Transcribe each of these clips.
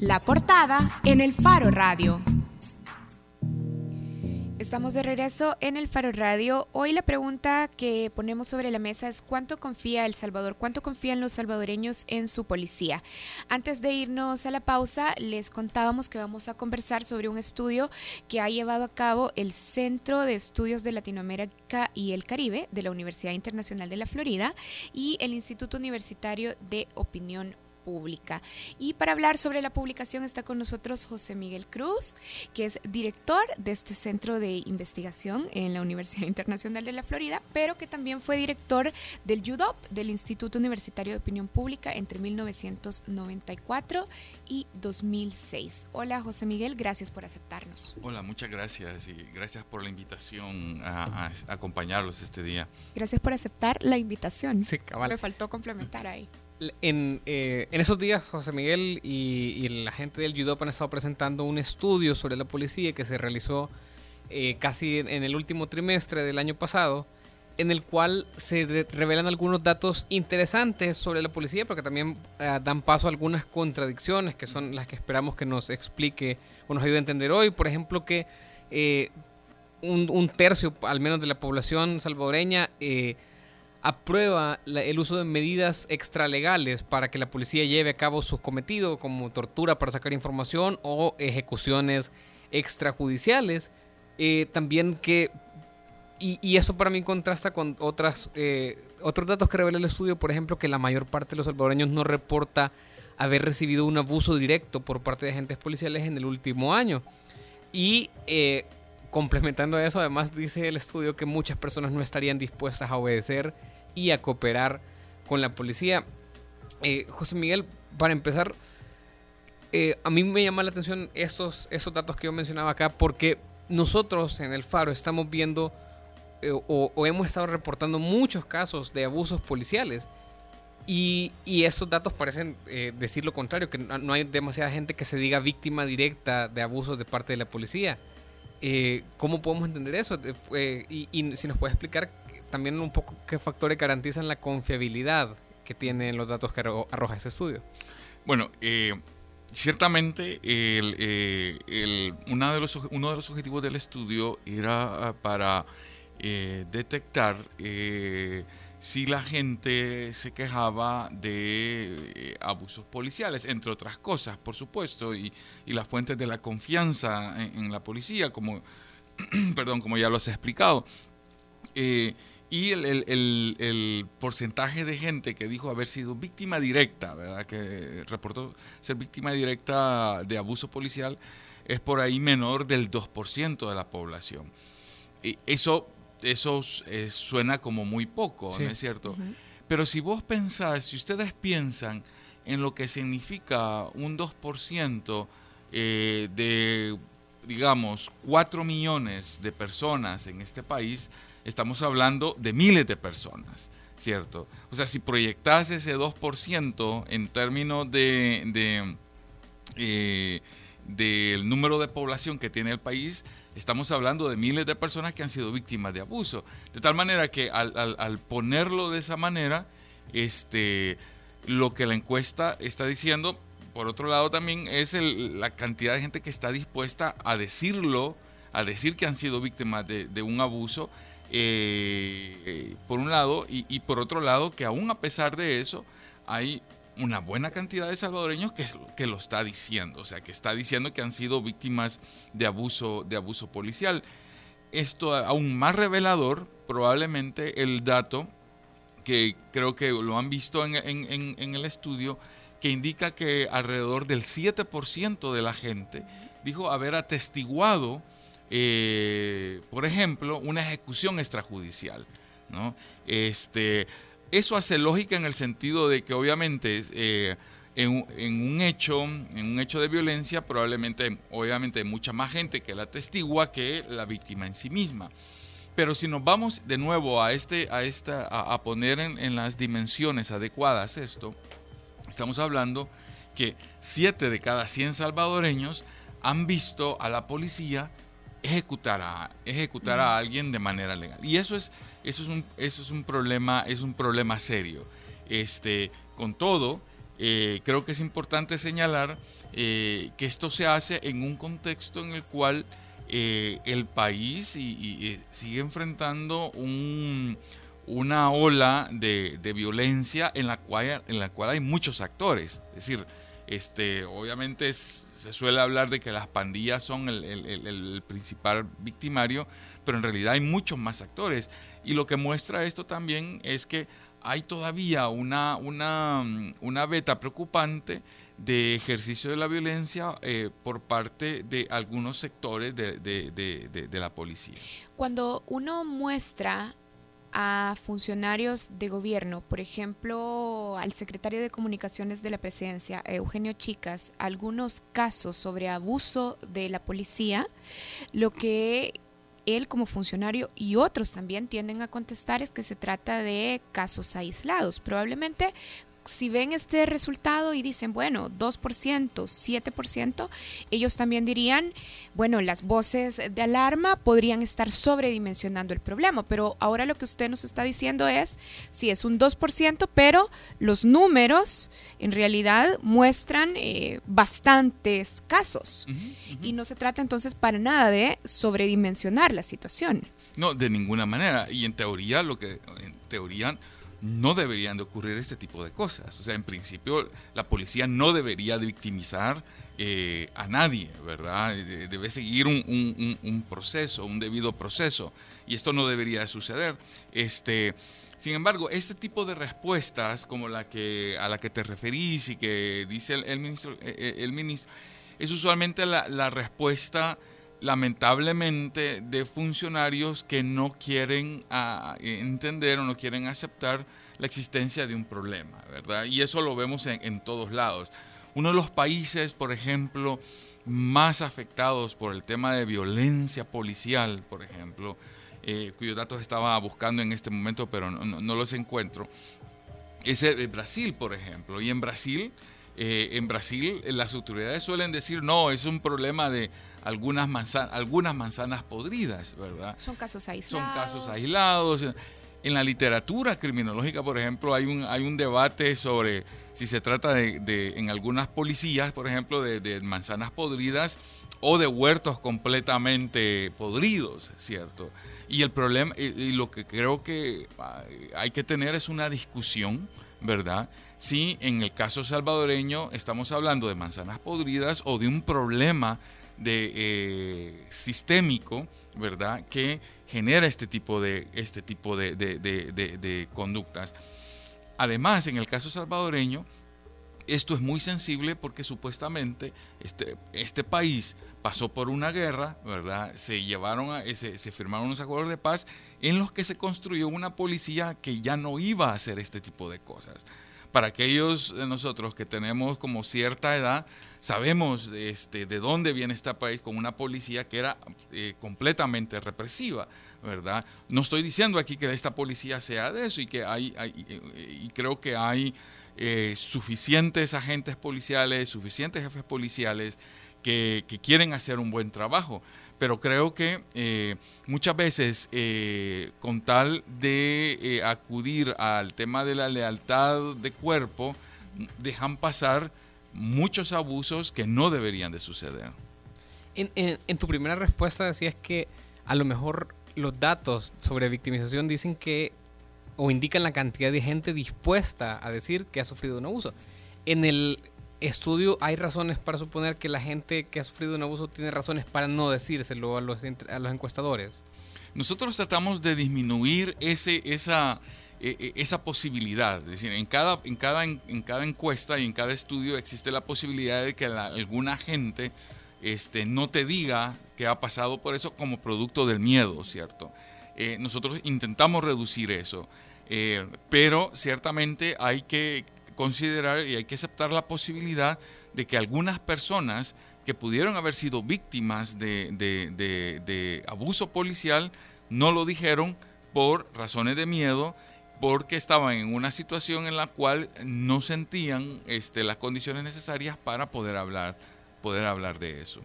La portada en el Faro Radio. Estamos de regreso en el Faro Radio. Hoy la pregunta que ponemos sobre la mesa es ¿cuánto confía El Salvador? ¿Cuánto confían los salvadoreños en su policía? Antes de irnos a la pausa, les contábamos que vamos a conversar sobre un estudio que ha llevado a cabo el Centro de Estudios de Latinoamérica y el Caribe de la Universidad Internacional de la Florida y el Instituto Universitario de Opinión Pública. Y para hablar sobre la publicación está con nosotros José Miguel Cruz, que es director de este centro de investigación en la Universidad Internacional de la Florida, pero que también fue director del UDOP, del Instituto Universitario de Opinión Pública, entre 1994 y 2006. Hola José Miguel, gracias por aceptarnos. Hola, muchas gracias y gracias por la invitación a, acompañarlos este día. Gracias por aceptar la invitación. Sí, Me faltó complementar ahí. En, eh, en, esos días, José Miguel y, la gente del Judop han estado presentando un estudio sobre la policía que se realizó eh, casi en, el último trimestre del año pasado, en el cual se revelan algunos datos interesantes sobre la policía, porque también eh, dan paso a algunas contradicciones que son las que esperamos que nos explique o nos ayude a entender hoy. Por ejemplo, que un, un, tercio, al menos de la población salvadoreña, aprueba el uso de medidas extralegales para que la policía lleve a cabo sus cometidos, como tortura para sacar información o ejecuciones extrajudiciales. Eh, también que, y, eso para mí contrasta con otras, eh, otros datos que revela el estudio, por ejemplo, que la mayor parte de los salvadoreños no reporta haber recibido un abuso directo por parte de agentes policiales en el último año. Y eh, complementando eso, además dice el estudio que muchas personas no estarían dispuestas a obedecer y a cooperar con la policía. Eh, José Miguel, para empezar, eh, a mí me llama la atención esos, esos datos que yo mencionaba acá porque nosotros en el Faro estamos viendo eh, o, hemos estado reportando muchos casos de abusos policiales. Y, y esos datos parecen decir lo contrario, que no, hay demasiada gente que se diga víctima directa de abusos de parte de la policía. ¿Cómo podemos entender eso? y, si nos puede explicar también un poco qué factores garantizan la confiabilidad que tienen los datos que arroja ese estudio. Bueno, eh, ciertamente eh, el, una de los, uno de los objetivos del estudio era ah, para eh, detectar si la gente se quejaba de abusos policiales, entre otras cosas, por supuesto, y, las fuentes de la confianza en, la policía, como, perdón, como ya lo has explicado. Y el, porcentaje de gente que dijo haber sido víctima directa, ¿verdad? que reportó ser víctima directa de abuso policial, es por ahí menor del 2% de la población. Y eso eso eh, suena como muy poco, ¿no es cierto? Pero si vos pensás, si ustedes piensan en lo que significa un 2% eh, de, digamos, 4 millones de personas en este país, estamos hablando de miles de personas, ¿cierto? O sea, si proyectas ese 2% en términos de, eh, del número de población que tiene el país, estamos hablando de miles de personas que han sido víctimas de abuso. De tal manera que al, ponerlo de esa manera, este, lo que la encuesta está diciendo, por otro lado también, es la cantidad de gente que está dispuesta a decirlo, a decir que han sido víctimas de, un abuso eh, por un lado, y, por otro lado, que aún a pesar de eso, hay una buena cantidad de salvadoreños que, que lo está diciendo, o sea, que está diciendo que han sido víctimas de abuso, de abuso policial. Esto aún más revelador, probablemente el dato que creo que lo han visto en, en el estudio, que indica que alrededor del 7% de la gente dijo haber atestiguado eh, por ejemplo, una ejecución extrajudicial. ¿no? Este, eso hace lógica en el sentido de que obviamente eh, en, un hecho, en un hecho de violencia, probablemente, obviamente, hay mucha más gente que la testigua que la víctima en sí misma. Pero si nos vamos de nuevo a, este, a, esta, a, poner en, en, las dimensiones adecuadas esto, estamos hablando que 7 de cada 100 salvadoreños han visto a la policía ejecutar a, ejecutar a alguien de manera legal. Y eso es, eso es, un, eso es un problema, es un problema serio. Este, con todo, eh, creo que es importante señalar que esto se hace en un contexto en el cual el país sigue enfrentando una ola de, violencia en la, cual, en la cual hay muchos actores. Es decir, este, obviamente se suele hablar de que las pandillas son el, principal victimario, pero en realidad hay muchos más actores. Y lo que muestra esto también es que hay todavía una, una, una beta preocupante de ejercicio de la violencia eh, por parte de algunos sectores de, de la policía. Cuando uno muestra a funcionarios de gobierno, por ejemplo, al secretario de Comunicaciones de la Presidencia, Eugenio Chicas, algunos casos sobre abuso de la policía, lo que él como funcionario y otros también tienden a contestar es que se trata de casos aislados. Probablemente si ven este resultado y dicen, bueno, 2%, 7%, ellos también dirían, bueno, las voces de alarma podrían estar sobredimensionando el problema, pero ahora lo que usted nos está diciendo es, si es un 2%, pero los números en realidad muestran eh, bastantes casos y no se trata entonces para nada de sobredimensionar la situación. No, de ninguna manera. Y en teoría, lo que en teoría no deberían de ocurrir este tipo de cosas. O sea, en principio la policía no debería de victimizar eh, a nadie, ¿verdad? Debe seguir un, proceso, un debido proceso. Y esto no debería de suceder. Este, sin embargo, este tipo de respuestas como la que, a la que te referís y que dice el, ministro, eh, eh, el ministro, es usualmente la respuesta lamentablemente de funcionarios que no quieren ah, entender o no quieren aceptar la existencia de un problema, ¿verdad? Y eso lo vemos en, todos lados. Uno de los países, por ejemplo, más afectados por el tema de violencia policial, por ejemplo, eh, cuyos datos estaba buscando en este momento, pero no, los encuentro, es Brasil, por ejemplo. Y en Brasil eh, en Brasil eh, las autoridades suelen decir, no, es un problema de algunas, manzanas, algunas manzanas podridas, ¿verdad? Son casos aislados. Son casos aislados. En la literatura criminológica, por ejemplo, hay un, hay un debate sobre si se trata de, en algunas policías, por ejemplo, de, manzanas podridas o de huertos completamente podridos, ¿cierto? Y el problema, y lo que creo que hay que tener es una discusión, ¿verdad? si en el caso salvadoreño estamos hablando de manzanas podridas o de un problema de, eh, sistémico, ¿verdad?, que genera este tipo de, este tipo de, conductas. Además, en el caso salvadoreño, esto es muy sensible porque supuestamente este, este país pasó por una guerra, ¿verdad? Se llevaron a, se, se, firmaron unos acuerdos de paz en los que se construyó una policía que ya no iba a hacer este tipo de cosas para aquellos de nosotros que tenemos como cierta edad, sabemos este, de dónde viene este país con una policía que era eh, completamente represiva, ¿verdad? No estoy diciendo aquí que esta policía sea de eso y que hay, y creo que hay eh, suficientes agentes policiales, suficientes jefes policiales que, quieren hacer un buen trabajo, pero creo que eh, muchas veces eh, con tal de acudir al tema de la lealtad de cuerpo, dejan pasar muchos abusos que no deberían de suceder. En, tu primera respuesta decías que a lo mejor los datos sobre victimización dicen que o indican la cantidad de gente dispuesta a decir que ha sufrido un abuso. En el estudio hay razones para suponer que la gente que ha sufrido un abuso tiene razones para no decírselo a los, a los encuestadores? Nosotros tratamos de disminuir ese, esa, e, e, esa posibilidad. Es decir, en cada, en, cada, en cada encuesta y en cada estudio existe la posibilidad de que alguna gente este, no te diga que ha pasado por eso como producto del miedo, ¿cierto? Eh, nosotros intentamos reducir eso, eh, pero ciertamente hay que considerar y hay que aceptar la posibilidad de que algunas personas que pudieron haber sido víctimas de, abuso policial no lo dijeron por razones de miedo, porque estaban en una situación en la cual no sentían este, las condiciones necesarias para poder hablar, poder hablar de eso.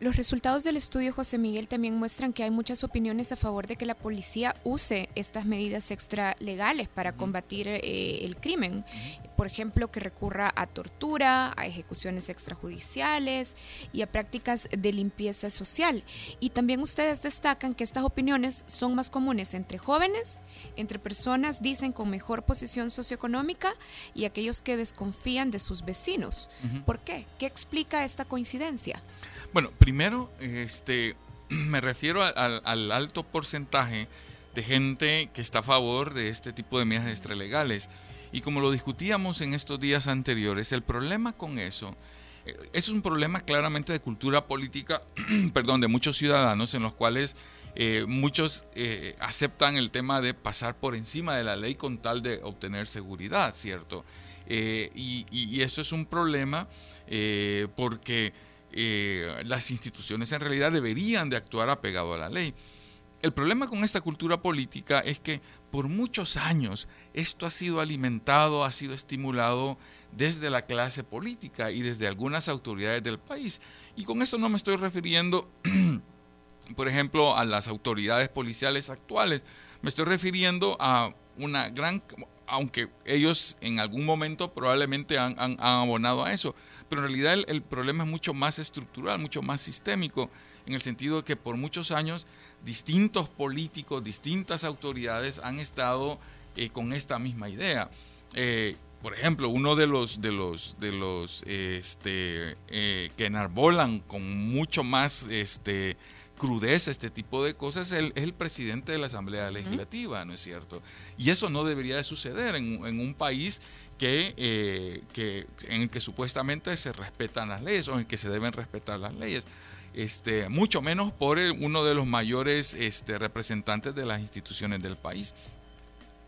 Los resultados del estudio José Miguel también muestran que hay muchas opiniones a favor de que la policía use estas medidas extralegales para combatir eh, el crimen. Por ejemplo, que recurra a tortura, a ejecuciones extrajudiciales y a prácticas de limpieza social. Y también ustedes destacan que estas opiniones son más comunes entre jóvenes, entre personas, dicen, con mejor posición socioeconómica y aquellos que desconfían de sus vecinos. ¿Por qué? ¿Qué explica esta coincidencia? Bueno, primero, este, me refiero al, alto porcentaje de gente que está a favor de este tipo de medidas extralegales. Y como lo discutíamos en estos días anteriores, el problema con eso eh, es un problema claramente de cultura política, perdón, de muchos ciudadanos en los cuales eh, muchos eh, aceptan el tema de pasar por encima de la ley con tal de obtener seguridad, ¿cierto? y, y, eso es un problema porque eh, las instituciones en realidad deberían de actuar apegado a la ley. El problema con esta cultura política es que por muchos años esto ha sido alimentado, ha sido estimulado desde la clase política y desde algunas autoridades del país. Y con esto no me estoy refiriendo, por ejemplo, a las autoridades policiales actuales, me estoy refiriendo a una gran, aunque ellos en algún momento probablemente han, abonado a eso, pero en realidad el, problema es mucho más estructural, mucho más sistémico, en el sentido de que por muchos años distintos políticos, distintas autoridades han estado eh, con esta misma idea. Eh, por ejemplo, uno de los de los de los este, eh, que enarbolan con mucho más este, crudeza este tipo de cosas es el, presidente de la Asamblea Legislativa, ¿no es cierto? Y eso no debería de suceder en, un país que, eh, que, en el que supuestamente se respetan las leyes o en el que se deben respetar las leyes. Este, mucho menos por uno de los mayores este, representantes de las instituciones del país.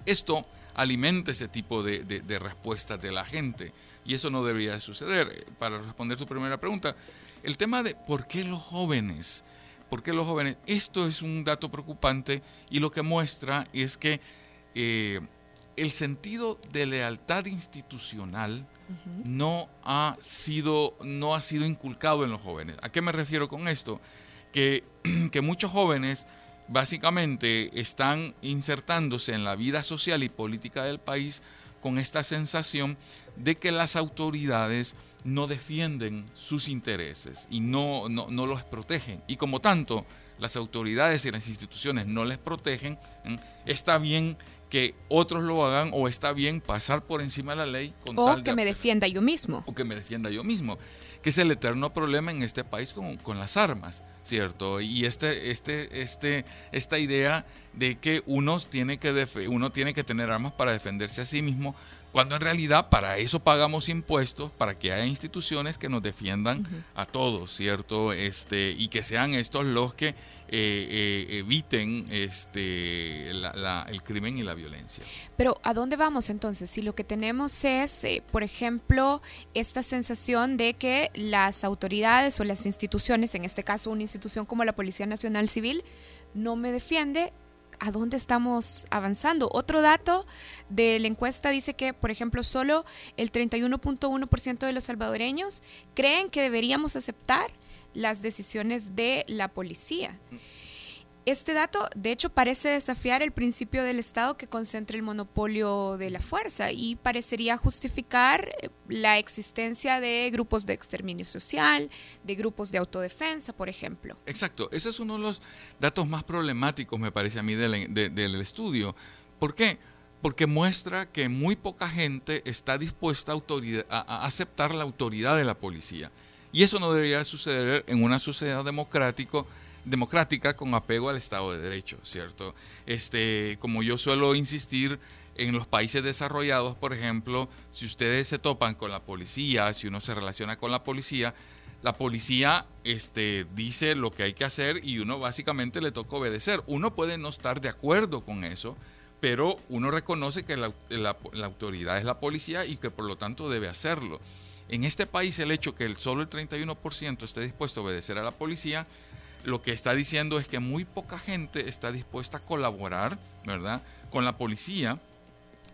Esto alimenta ese tipo de, de respuestas de la gente y eso no debería de suceder. Para responder tu primera pregunta, el tema de por qué los jóvenes ¿Por qué los jóvenes? Esto es un dato preocupante y lo que muestra es que eh, el sentido de lealtad institucional no, ha sido, no ha sido inculcado en los jóvenes. ¿A qué me refiero con esto? Que, que muchos jóvenes básicamente están insertándose en la vida social y política del país con esta sensación de que las autoridades no defienden sus intereses y no, no, los protegen. Y como tanto, las autoridades y las instituciones no les protegen, está bien que otros lo hagan o está bien pasar por encima de la ley con o que me defienda yo mismo. O que me defienda yo mismo que es el eterno problema en este país con, con las armas, ¿cierto? Y este, este, este, esta idea de que uno tiene que, uno tiene que tener armas para defenderse a sí mismo, cuando en realidad para eso pagamos impuestos, para que haya instituciones que nos defiendan a todos, ¿cierto? Este, y que sean estos los que eh, eh, eviten este, el crimen y la violencia. Pero ¿a dónde vamos entonces? Si lo que tenemos es, eh, por ejemplo, esta sensación de que las autoridades o las instituciones, en este caso una institución como la Policía Nacional Civil, no me defiende, a dónde estamos avanzando. Otro dato de la encuesta dice que, por ejemplo, solo el 31.1% de los salvadoreños creen que deberíamos aceptar las decisiones de la policía. Este dato, de hecho, parece desafiar el principio del Estado que concentra el monopolio de la fuerza y parecería justificar eh, la existencia de grupos de exterminio social, de grupos de autodefensa, por ejemplo. Exacto, ese es uno de los datos más problemáticos, me parece a mí, del, del estudio. ¿Por qué? Porque muestra que muy poca gente está dispuesta a, a aceptar la autoridad de la policía. Y eso no debería suceder en una sociedad democrática democrática con apego al Estado de Derecho, ¿cierto? Este, como yo suelo insistir, en los países desarrollados, por ejemplo, si ustedes se topan con la policía, si uno se relaciona con la policía, la policía este, dice lo que hay que hacer y uno básicamente le toca obedecer. Uno puede no estar de acuerdo con eso, pero uno reconoce que la, autoridad es la policía y que por lo tanto debe hacerlo. En este país el hecho que el, solo el 31% esté dispuesto a obedecer a la policía lo que está diciendo es que muy poca gente está dispuesta a colaborar, ¿verdad?, con la policía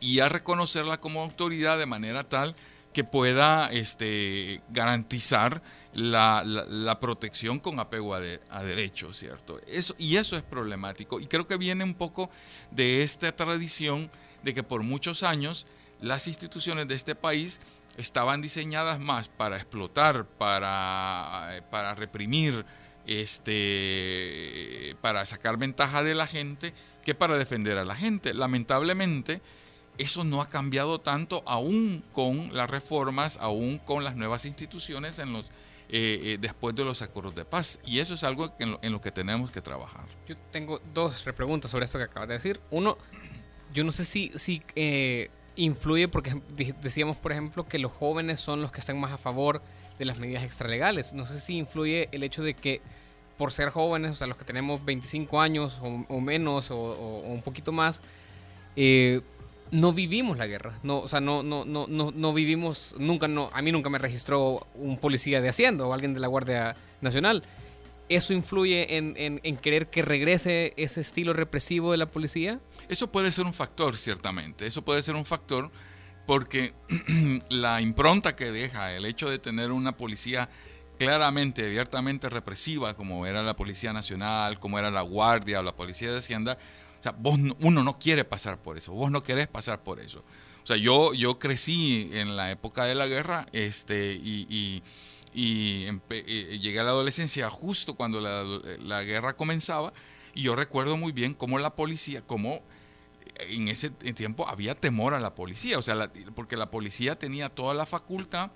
y a reconocerla como autoridad de manera tal que pueda este, garantizar la, protección con apego a, derechos, ¿cierto? Eso, y eso es problemático. Y creo que viene un poco de esta tradición de que por muchos años las instituciones de este país estaban diseñadas más para explotar, para, para reprimir, este, para sacar ventaja de la gente, que para defender a la gente. Lamentablemente, eso no ha cambiado tanto aún con las reformas, aún con las nuevas instituciones en los, eh, eh, después de los acuerdos de paz. Y eso es algo en lo, que tenemos que trabajar. Yo tengo dos preguntas sobre esto que acabas de decir. Uno, yo no sé si, si eh, influye, porque decíamos, por ejemplo, que los jóvenes son los que están más a favor de las medidas extralegales. No sé si influye el hecho de que por ser jóvenes, o sea, los que tenemos 25 años o, menos o, o, un poquito más, eh, no vivimos la guerra. No, o sea, no, no, no, no, no vivimos, nunca, no, a mí nunca me registró un policía de Hacienda o alguien de la Guardia Nacional. ¿Eso influye en, en, querer que regrese ese estilo represivo de la policía? Eso puede ser un factor, ciertamente. Eso puede ser un factor porque la impronta que deja el hecho de tener una policía claramente, abiertamente represiva, como era la Policía Nacional, como era la Guardia o la Policía de Hacienda, o sea, vos, uno no quiere pasar por eso, vos no querés pasar por eso. O sea, yo, yo crecí en la época de la guerra este, y, eh, llegué a la adolescencia justo cuando la, guerra comenzaba y yo recuerdo muy bien cómo la policía, cómo en ese tiempo había temor a la policía, o sea, porque la policía tenía toda la facultad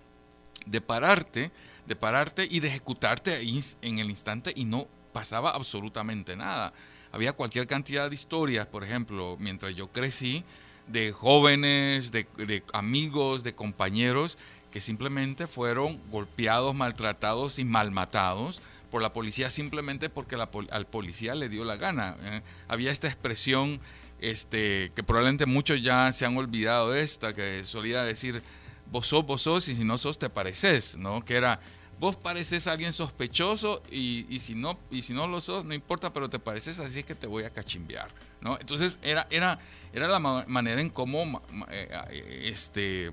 de pararte, de pararte y de ejecutarte en el instante y no pasaba absolutamente nada había cualquier cantidad de historias, por ejemplo, mientras yo crecí, de jóvenes, de, amigos, de compañeros que simplemente fueron golpeados, maltratados y malmatados por la policía simplemente porque al policía le dio la gana. ¿eh? Había esta expresión este, que probablemente muchos ya se han olvidado de esta, que solía decir, vos sos, vos sos, y si no sos, te pareces, ¿no? Que era, vos pareces alguien sospechoso y, si no, y si no lo sos, no importa, pero te pareces así es que te voy a cachimbear. ¿no? Entonces era, era, era la manera en cómo eh, este,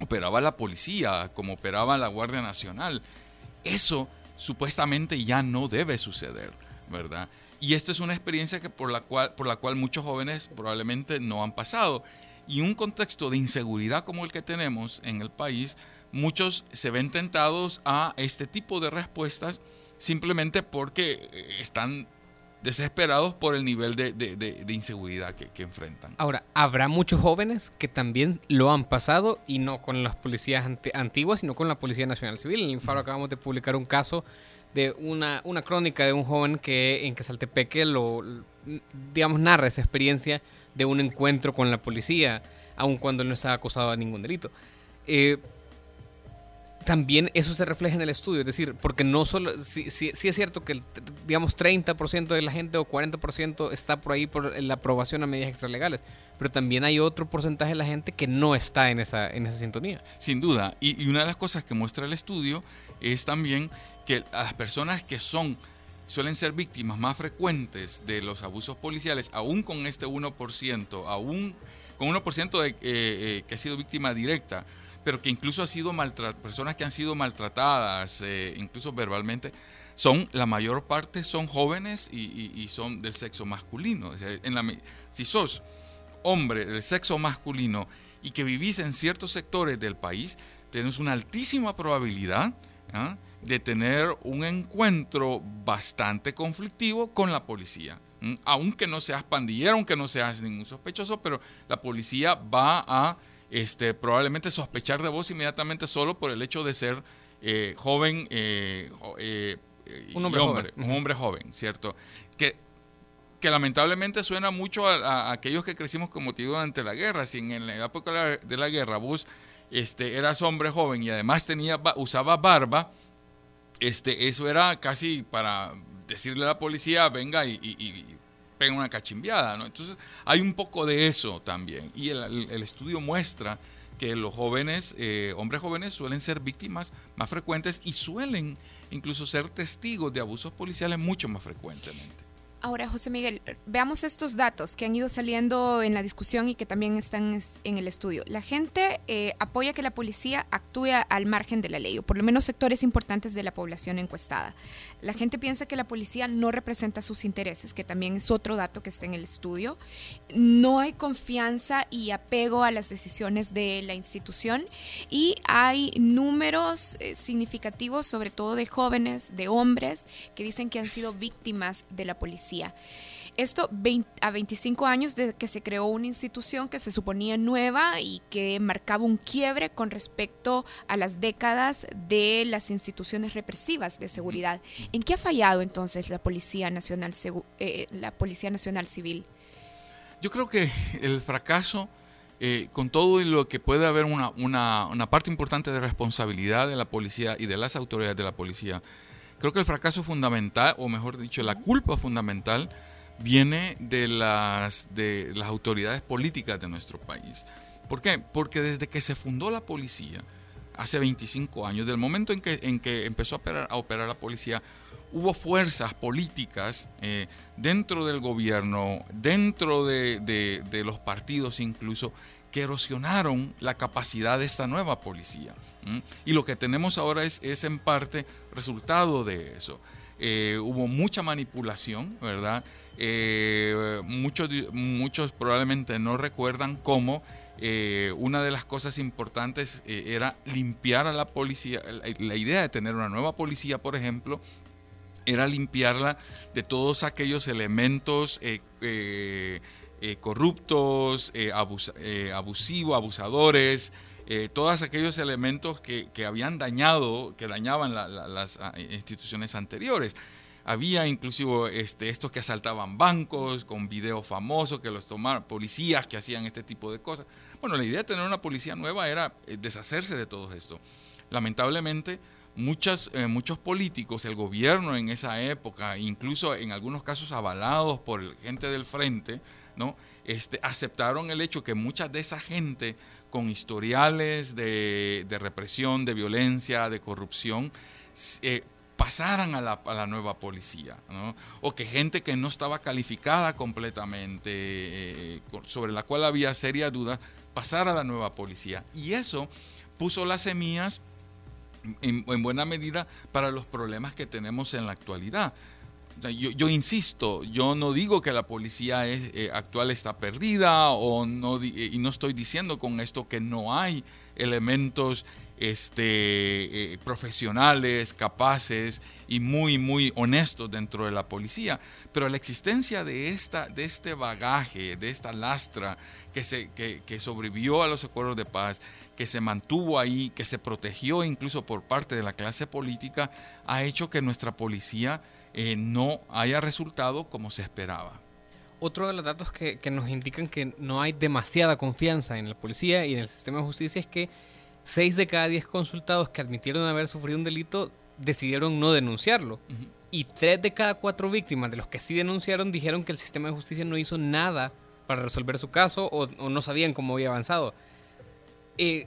operaba la policía, cómo operaba la Guardia Nacional. Eso supuestamente ya no debe suceder, ¿verdad? Y esta es una experiencia que por, la cual, por la cual muchos jóvenes probablemente no han pasado. Y un contexto de inseguridad como el que tenemos en el país, muchos se ven tentados a este tipo de respuestas simplemente porque eh, están desesperados por el nivel de, inseguridad que, enfrentan. Ahora, habrá muchos jóvenes que también lo han pasado y no con las policías antiguas, sino con la Policía Nacional Civil. En el Infaro acabamos de publicar un caso de una, una crónica de un joven que en Quesaltepeque lo, digamos, narra esa experiencia de un encuentro con la policía, aun cuando no estaba acusado de ningún delito. Eh, también eso se refleja en el estudio, es decir, porque no solo, sí, es cierto que, digamos, 30% de la gente o 40% está por ahí por la aprobación a medidas extralegales, pero también hay otro porcentaje de la gente que no está en esa, en esa sintonía. Sin duda, y, una de las cosas que muestra el estudio es también que las personas que son suelen ser víctimas más frecuentes de los abusos policiales, aún con este 1%, aún con 1% de, eh, eh, que ha sido víctima directa, pero que incluso ha sido personas que han sido maltratadas, eh, incluso verbalmente, son la mayor parte son jóvenes y, son del sexo masculino. si sos hombre del sexo masculino y que vivís en ciertos sectores del país, tienes una altísima probabilidad ¿ah? de tener un encuentro bastante conflictivo con la policía. Aunque no seas pandillero, aunque no seas ningún sospechoso, pero la policía va a este, probablemente sospechar de vos inmediatamente solo por el hecho de ser eh, joven, eh, eh, un hombre, joven. un hombre joven, ¿cierto? Que, que lamentablemente suena mucho a, aquellos que crecimos como motivo durante la guerra. Si en la época de la guerra vos este, eras hombre joven y además tenía, usaba barba, este, eso era casi para decirle a la policía, venga y pega una cachimbiada. Entonces hay un poco de eso también. Y el, estudio muestra que los jóvenes, eh, hombres jóvenes, suelen ser víctimas más frecuentes y suelen incluso ser testigos de abusos policiales mucho más frecuentemente. Ahora, José Miguel, veamos estos datos que han ido saliendo en la discusión y que también están en el estudio. La gente eh, apoya que la policía actúe al margen de la ley, o por lo menos sectores importantes de la población encuestada. La gente piensa que la policía no representa sus intereses, que también es otro dato que está en el estudio. No hay confianza y apego a las decisiones de la institución y hay números eh, significativos, sobre todo de jóvenes, de hombres, que dicen que han sido víctimas de la policía esto a 25 años de que se creó una institución que se suponía nueva y que marcaba un quiebre con respecto a las décadas de las instituciones represivas de seguridad. ¿En qué ha fallado entonces la Policía Nacional, eh, la Policía Nacional Civil? Yo creo que el fracaso, eh, con todo lo que puede haber una, una parte importante de responsabilidad de la policía y de las autoridades de la policía, Creo que el fracaso fundamental, o mejor dicho, la culpa fundamental, viene de las, de las autoridades políticas de nuestro país. ¿Por qué? Porque desde que se fundó la policía, hace 25 años, del momento en que, en que empezó a operar, la policía, hubo fuerzas políticas eh, dentro del gobierno, dentro de, de, los partidos incluso, que erosionaron la capacidad de esta nueva policía. Y lo que tenemos ahora es, es en parte resultado de eso. Eh, hubo mucha manipulación, ¿verdad? Eh, muchos, muchos probablemente no recuerdan cómo eh, una de las cosas importantes era limpiar a la policía. La, idea de tener una nueva policía, por ejemplo, era limpiarla de todos aquellos elementos corruptos, abusivos, abusadores, eh, todos aquellos elementos que, habían dañado, que dañaban las ah, instituciones anteriores. Había inclusive este, estos que asaltaban bancos con videos famosos, que los tomaron, policías que hacían este tipo de cosas. Bueno, la idea de tener una policía nueva era eh, deshacerse de todo esto. Lamentablemente, eh, muchos políticos, el gobierno en esa época, incluso en algunos casos avalados por gente del frente, ¿no? Este, aceptaron el hecho que mucha de esa gente con historiales de, represión, de violencia, de corrupción, eh, pasaran a la, nueva policía, o que gente que no estaba calificada completamente, eh, sobre la cual había serias dudas, pasara a la nueva policía. Y eso puso las semillas en, buena medida para los problemas que tenemos en la actualidad. Yo, insisto, yo no digo que la policía eh, actual está perdida o no, y no estoy diciendo con esto que no hay elementos este, eh, profesionales, capaces y muy, muy honestos dentro de la policía. Pero la existencia de, esta, de este bagaje, de esta lastra que, se, que, sobrevivió a los acuerdos de paz, que se mantuvo ahí, que se protegió incluso por parte de la clase política, ha hecho que nuestra policía eh, no haya resultado como se esperaba. Otro de los datos que, que nos indican que no hay demasiada confianza en la policía y en el sistema de justicia es que 6 de cada 10 consultados que admitieron haber sufrido un delito decidieron no denunciarlo. Y 3 de cada 4 víctimas de los que sí denunciaron dijeron que el sistema de justicia no hizo nada para resolver su caso o, no sabían cómo había avanzado. Eh,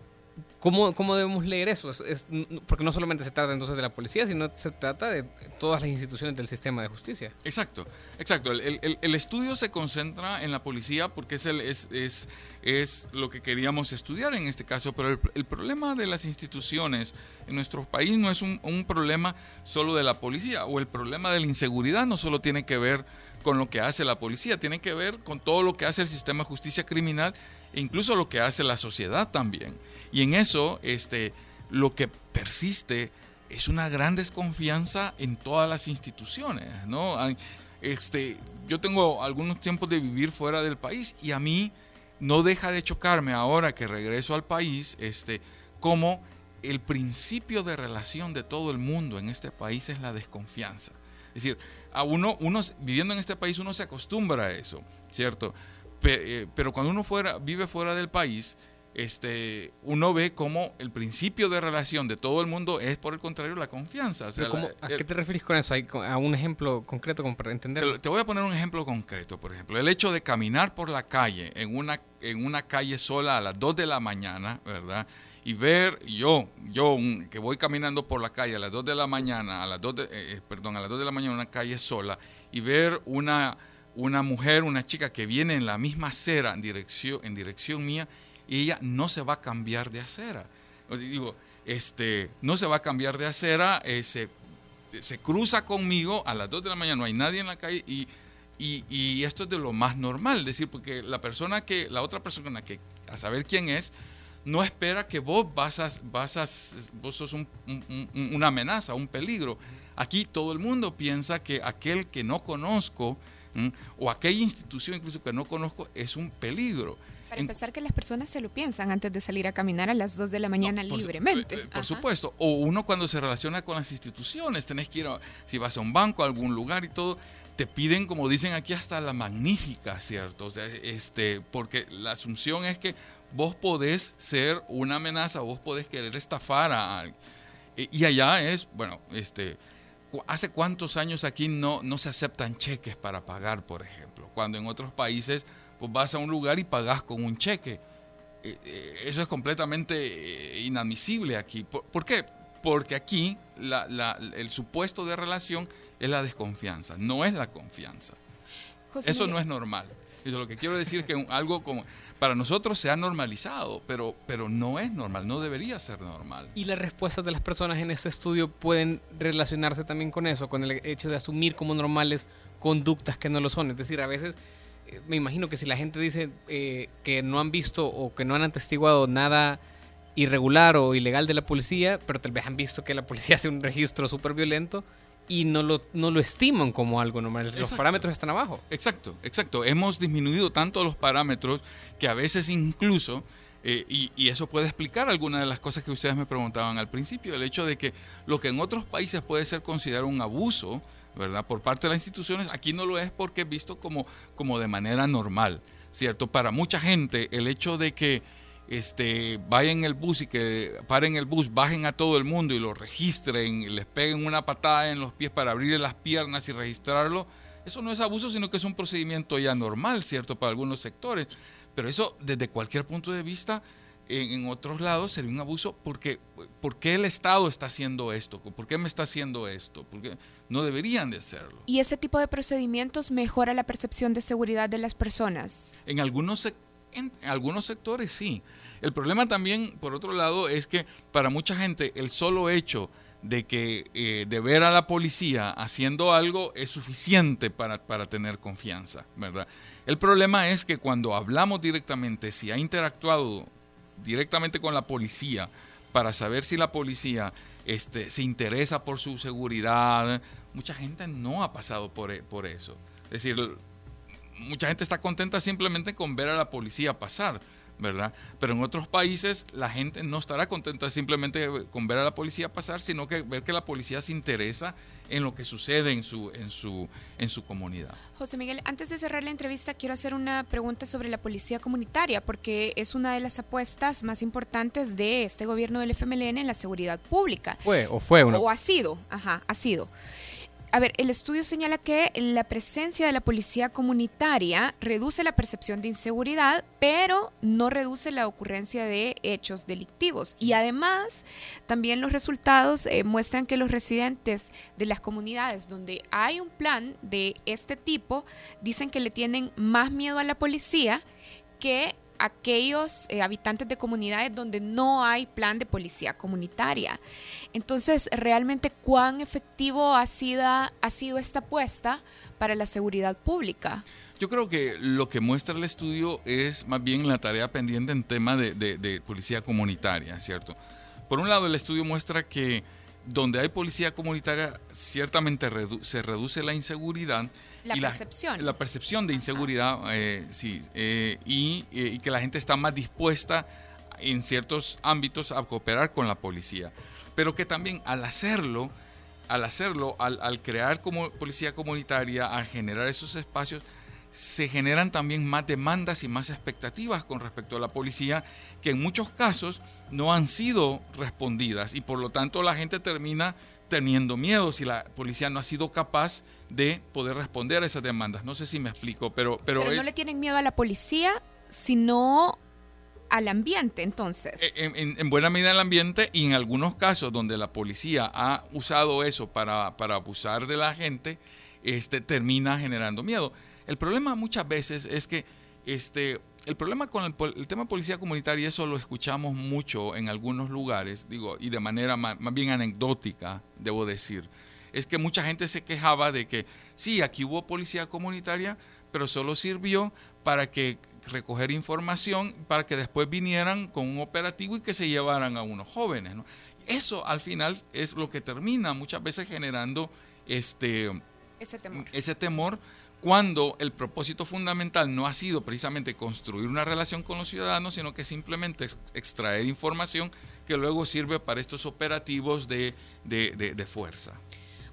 ¿Cómo, ¿Cómo, debemos leer eso? Es, porque no solamente se trata entonces de la policía, sino se trata de todas las instituciones del sistema de justicia. Exacto, exacto. El, el, el estudio se concentra en la policía porque es, el, es, es, es, lo que queríamos estudiar en este caso, pero el, problema de las instituciones en nuestro país no es un, un problema solo de la policía, o el problema de la inseguridad no solo tiene que ver con lo que hace la policía, tiene que ver con todo lo que hace el sistema de justicia criminal e incluso lo que hace la sociedad también. Y en eso, este, lo que persiste es una gran desconfianza en todas las instituciones, ¿no? Este, yo tengo algunos tiempos de vivir fuera del país y a mí no deja de chocarme ahora que regreso al país, este, como el principio de relación de todo el mundo en este país es la desconfianza. Es decir, a uno, uno viviendo en este país uno se acostumbra a eso, ¿cierto? Eh, pero cuando uno fuera, vive fuera del país, este, uno ve como el principio de relación de todo el mundo es, por el contrario, la confianza. ¿A qué te refieres con eso? ¿A un ejemplo concreto para entender? Te voy a poner un ejemplo concreto, por ejemplo. El hecho de caminar por la calle, en una, en una calle sola a las 2 de la mañana, ¿verdad? y ver yo, yo que voy caminando por la calle a las 2 de la mañana, a las 2 de, eh, eh, perdón, a las 2 de la mañana en una calle sola y ver una, una mujer, una chica que viene en la misma acera en dirección, en dirección mía y ella no se va a cambiar de acera. digo, este, no se va a cambiar de acera, eh, se, se, cruza conmigo a las 2 de la mañana, no hay nadie en la calle y, y, esto es de lo más normal, es decir, porque la persona que, la otra persona que, a saber quién es, no espera que vos vas a vos sos una amenaza, un peligro. Aquí todo el mundo piensa que aquel que no conozco o aquella institución incluso que no conozco es un peligro. Para empezar que las personas se lo piensan antes de salir a caminar a las 2 de la mañana libremente. Eh, eh, por, supuesto. O uno cuando se relaciona con las instituciones, tenés que ir, si vas a un banco, a algún lugar y todo, te piden, como dicen aquí, hasta la magnífica, ¿cierto? O sea, este, porque la asunción es que vos podés ser una amenaza, vos podés querer estafar a alguien. Y allá es, bueno, este, ¿hace cuántos años aquí no, no se aceptan cheques para pagar, por ejemplo? Cuando en otros países pues vas a un lugar y pagás con un cheque. Eh, eh, eso es completamente eh, inadmisible aquí. ¿Por, qué? Porque aquí el supuesto de relación es la desconfianza, no es la confianza. Eso no es normal. Eso lo que quiero decir es que algo como para nosotros se ha normalizado, pero, pero no es normal, no debería ser normal. Y las respuestas de las personas en este estudio pueden relacionarse también con eso, con el hecho de asumir como normales conductas que no lo son. Es decir, a veces eh, me imagino que si la gente dice eh, que no han visto o que no han atestiguado nada irregular o ilegal de la policía, pero tal vez han visto que la policía hace un registro súper violento, y no lo, no lo estiman como algo normal. Los parámetros están abajo. Exacto, exacto. Hemos disminuido tanto los parámetros que a veces incluso, eh, y, y, eso puede explicar algunas de las cosas que ustedes me preguntaban al principio, el hecho de que lo que en otros países puede ser considerado un abuso, ¿verdad? Por parte de las instituciones, aquí no lo es porque es visto como, como de manera normal, ¿cierto? Para mucha gente el hecho de que este, vayan en el bus y que paren el bus, bajen a todo el mundo y lo registren, les peguen una patada en los pies para abrirle las piernas y registrarlo, eso no es abuso, sino que es un procedimiento ya normal, ¿cierto? Para algunos sectores. Pero eso, desde cualquier punto de vista, en, otros lados sería un abuso porque ¿por qué el Estado está haciendo esto? ¿Por qué me está haciendo esto? Porque no deberían de hacerlo. ¿Y ese tipo de procedimientos mejora la percepción de seguridad de las personas? En algunos sectores en algunos sectores sí. El problema también, por otro lado, es que para mucha gente el solo hecho de que eh, de ver a la policía haciendo algo es suficiente para, para, tener confianza, ¿verdad? El problema es que cuando hablamos directamente, si ha interactuado directamente con la policía para saber si la policía este, se interesa por su seguridad, mucha gente no ha pasado por, por eso. Es decir, mucha gente está contenta simplemente con ver a la policía pasar, ¿verdad? Pero en otros países la gente no estará contenta simplemente con ver a la policía pasar, sino que ver que la policía se interesa en lo que sucede en su, en su, en su comunidad. José Miguel, antes de cerrar la entrevista, quiero hacer una pregunta sobre la policía comunitaria, porque es una de las apuestas más importantes de este gobierno del FMLN en la seguridad pública. Fue o fue una. O ha sido, ajá, ha sido. A ver, el estudio señala que la presencia de la policía comunitaria reduce la percepción de inseguridad, pero no reduce la ocurrencia de hechos delictivos. Y además, también los resultados eh, muestran que los residentes de las comunidades donde hay un plan de este tipo dicen que le tienen más miedo a la policía que aquellos eh, habitantes de comunidades donde no hay plan de policía comunitaria. Entonces, realmente, ¿cuán efectivo ha sido, ha sido esta apuesta para la seguridad pública? Yo creo que lo que muestra el estudio es más bien la tarea pendiente en tema de, de policía comunitaria, ¿cierto? Por un lado, el estudio muestra que donde hay policía comunitaria, ciertamente se reduce la inseguridad. La percepción. La, percepción de inseguridad, eh, sí, eh, y, eh, y, que la gente está más dispuesta en ciertos ámbitos a cooperar con la policía. Pero que también al hacerlo, al hacerlo, al, al crear como policía comunitaria, al generar esos espacios, se generan también más demandas y más expectativas con respecto a la policía que en muchos casos no han sido respondidas y por lo tanto la gente termina teniendo miedo si la policía no ha sido capaz de poder responder a esas demandas. No sé si me explico, pero... Pero, no le tienen miedo a la policía, sino al ambiente, entonces. Eh, en, buena medida al ambiente y en algunos casos donde la policía ha usado eso para, para abusar de la gente, este, termina generando miedo. El problema muchas veces es que este, el problema con el, tema policía comunitaria, eso lo escuchamos mucho en algunos lugares, digo, y de manera más, bien anecdótica, debo decir, es que mucha gente se quejaba de que sí, aquí hubo policía comunitaria, pero solo sirvió para que recoger información, para que después vinieran con un operativo y que se llevaran a unos jóvenes. Eso al final es lo que termina muchas veces generando este, ese temor. Ese temor cuando el propósito fundamental no ha sido precisamente construir una relación con los ciudadanos, sino que simplemente extraer información que luego sirve para estos operativos de, de fuerza.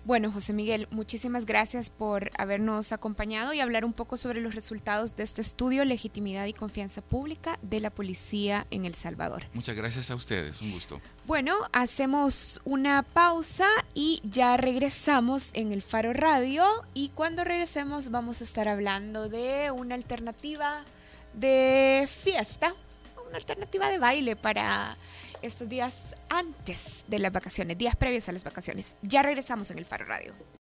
Bueno, José Miguel, muchísimas gracias por habernos acompañado y hablar un poco sobre los resultados de este estudio Legitimidad y Confianza Pública de la Policía en El Salvador. Muchas gracias a ustedes, un gusto. Bueno, hacemos una pausa y ya regresamos en el Faro Radio y cuando regresemos vamos a estar hablando de una alternativa de fiesta, una alternativa de baile para estos días antes de las vacaciones, días previos a las vacaciones. Ya regresamos en el Faro Radio.